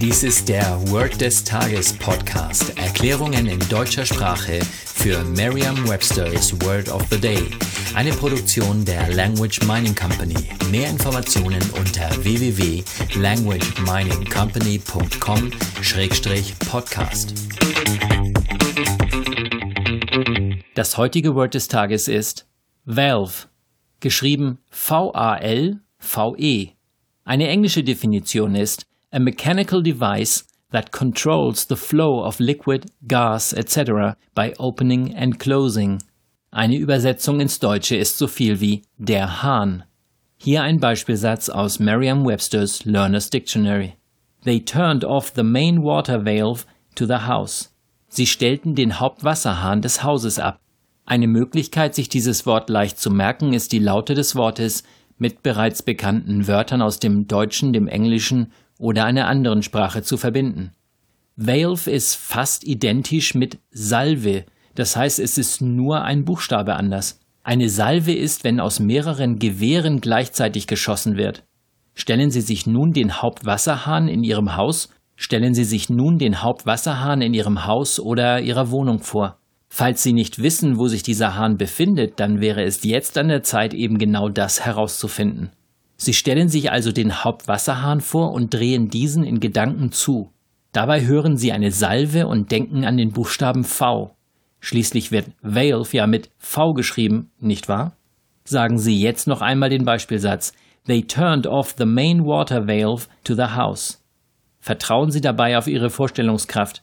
Dies ist der Word des Tages Podcast. Erklärungen in deutscher Sprache für Merriam-Webster's Word of the Day. Eine Produktion der Language Mining Company. Mehr Informationen unter www.languageminingcompany.com-podcast. Das heutige Word des Tages ist Valve, geschrieben V-A-L-V-E. Eine englische Definition ist a mechanical device that controls the flow of liquid, gas, etc. by opening and closing. Eine Übersetzung ins Deutsche ist so viel wie der Hahn. Hier ein Beispielsatz aus Merriam-Webster's Learner's Dictionary. They turned off the main water valve to the house. Sie stellten den Hauptwasserhahn des Hauses ab. Eine Möglichkeit, sich dieses Wort leicht zu merken, ist die Laute des Wortes mit bereits bekannten Wörtern aus dem Deutschen, dem Englischen oder einer anderen Sprache zu verbinden. Valve ist fast identisch mit Salve, das heißt es ist nur ein Buchstabe anders. Eine Salve ist, wenn aus mehreren Gewehren gleichzeitig geschossen wird. Stellen Sie sich nun den Hauptwasserhahn in Ihrem Haus, stellen Sie sich nun den Hauptwasserhahn in Ihrem Haus oder Ihrer Wohnung vor. Falls Sie nicht wissen, wo sich dieser Hahn befindet, dann wäre es jetzt an der Zeit, eben genau das herauszufinden. Sie stellen sich also den Hauptwasserhahn vor und drehen diesen in Gedanken zu. Dabei hören Sie eine Salve und denken an den Buchstaben V. Schließlich wird Valve ja mit V geschrieben, nicht wahr? Sagen Sie jetzt noch einmal den Beispielsatz. They turned off the main water valve to the house. Vertrauen Sie dabei auf Ihre Vorstellungskraft.